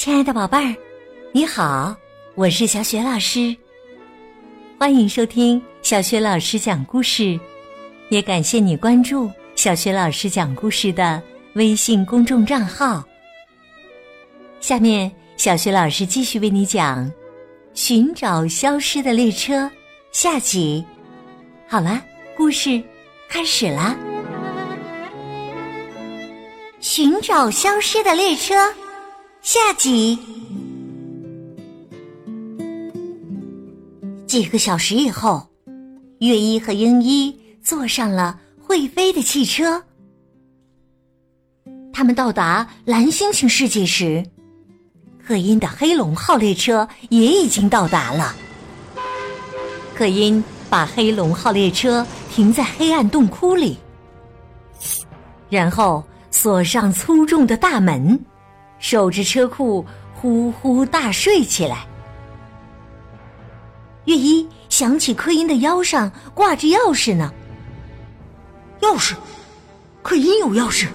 亲爱的宝贝儿，你好，我是小雪老师，欢迎收听小雪老师讲故事，也感谢你关注小雪老师讲故事的微信公众账号。下面，小雪老师继续为你讲《寻找消失的列车》下集。好了，故事开始了！寻找消失的列车。下集。几个小时以后，月一和英一坐上了会飞的汽车。他们到达蓝星星世界时，克因的黑龙号列车也已经到达了。克因把黑龙号列车停在黑暗洞窟里，然后锁上粗重的大门。守着车库，呼呼大睡起来。月一想起柯因的腰上挂着钥匙呢。钥匙，柯因有钥匙。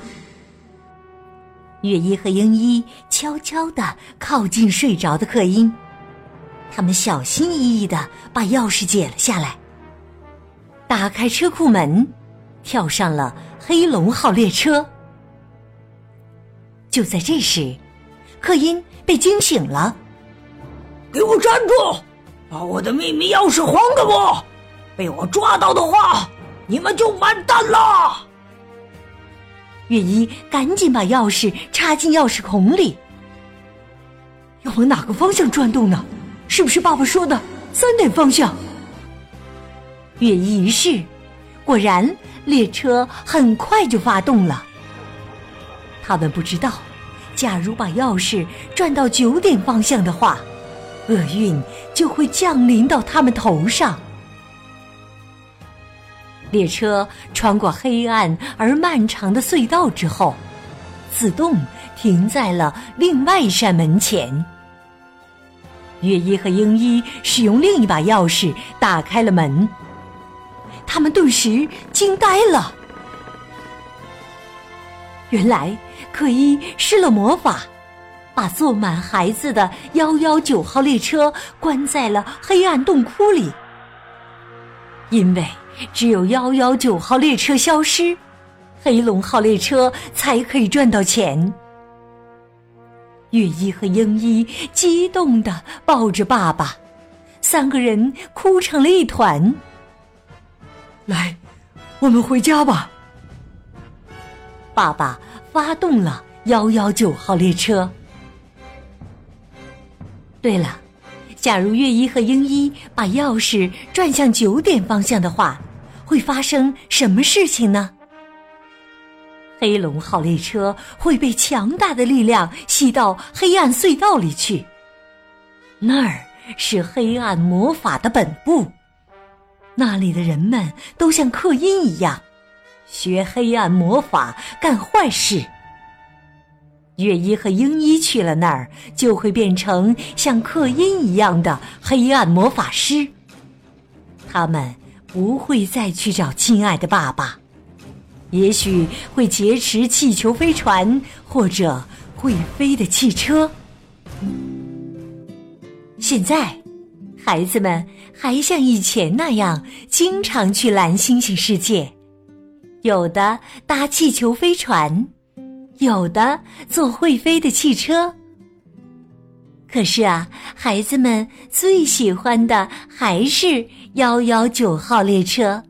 月一和英一悄悄的靠近睡着的柯因，他们小心翼翼的把钥匙解了下来，打开车库门，跳上了黑龙号列车。就在这时，克因被惊醒了。给我站住！把我的秘密钥匙还给我！被我抓到的话，你们就完蛋了！月一赶紧把钥匙插进钥匙孔里。要往哪个方向转动呢？是不是爸爸说的三点方向？月一一试，果然列车很快就发动了。他们不知道，假如把钥匙转到九点方向的话，厄运就会降临到他们头上。列车穿过黑暗而漫长的隧道之后，自动停在了另外一扇门前。月一和英一使用另一把钥匙打开了门，他们顿时惊呆了。原来。可依施了魔法，把坐满孩子的幺幺九号列车关在了黑暗洞窟里。因为只有幺幺九号列车消失，黑龙号列车才可以赚到钱。月一和英一激动的抱着爸爸，三个人哭成了一团。来，我们回家吧，爸爸。发动了幺幺九号列车。对了，假如月一和英一把钥匙转向九点方向的话，会发生什么事情呢？黑龙号列车会被强大的力量吸到黑暗隧道里去，那儿是黑暗魔法的本部，那里的人们都像克因一样。学黑暗魔法干坏事，月一和英一去了那儿，就会变成像克音一样的黑暗魔法师。他们不会再去找亲爱的爸爸，也许会劫持气球飞船或者会飞的汽车。现在，孩子们还像以前那样经常去蓝星星世界。有的搭气球飞船，有的坐会飞的汽车。可是啊，孩子们最喜欢的还是幺幺九号列车，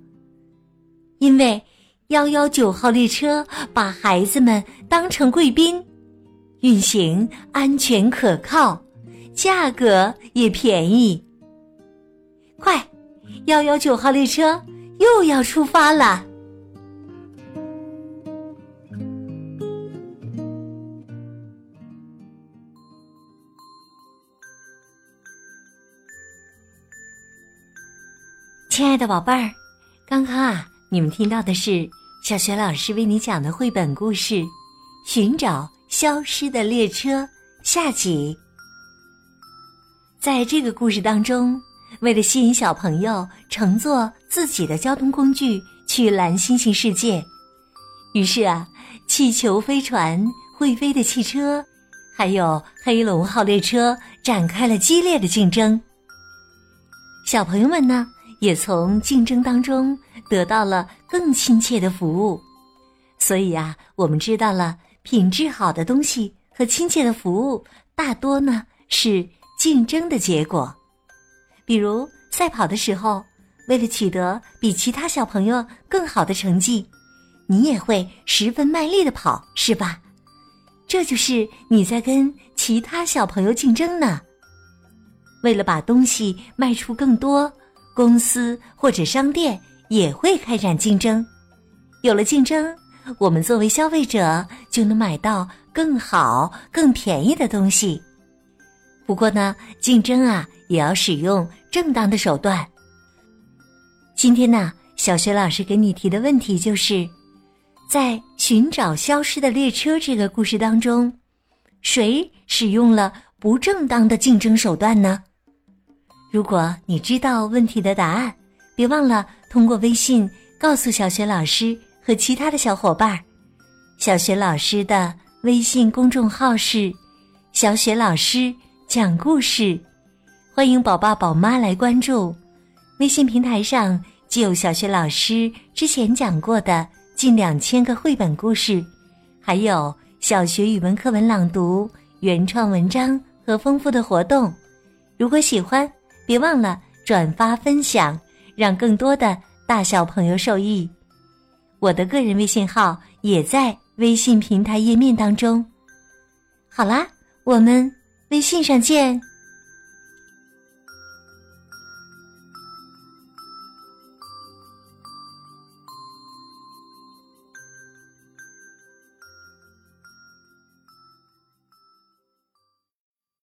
因为幺幺九号列车把孩子们当成贵宾，运行安全可靠，价格也便宜。快，幺幺九号列车又要出发了。亲爱的宝贝儿，刚刚啊，你们听到的是小雪老师为你讲的绘本故事《寻找消失的列车》下集。在这个故事当中，为了吸引小朋友乘坐自己的交通工具去蓝星星世界，于是啊，气球飞船、会飞的汽车、还有黑龙号列车展开了激烈的竞争。小朋友们呢，也从竞争当中得到了更亲切的服务。所以啊，我们知道了品质好的东西和亲切的服务，大多呢是竞争的结果。比如赛跑的时候，为了取得比其他小朋友更好的成绩，你也会十分卖力的跑，是吧？这就是你在跟其他小朋友竞争呢。为了把东西卖出更多，公司或者商店也会开展竞争。有了竞争，我们作为消费者就能买到更好、更便宜的东西。不过呢，竞争啊也要使用正当的手段。今天呢，小学老师给你提的问题就是。在寻找消失的列车这个故事当中，谁使用了不正当的竞争手段呢？如果你知道问题的答案，别忘了通过微信告诉小雪老师和其他的小伙伴。小雪老师的微信公众号是“小雪老师讲故事”，欢迎宝爸宝妈来关注。微信平台上既有小雪老师之前讲过的。近两千个绘本故事，还有小学语文课文朗读、原创文章和丰富的活动。如果喜欢，别忘了转发分享，让更多的大小朋友受益。我的个人微信号也在微信平台页面当中。好啦，我们微信上见。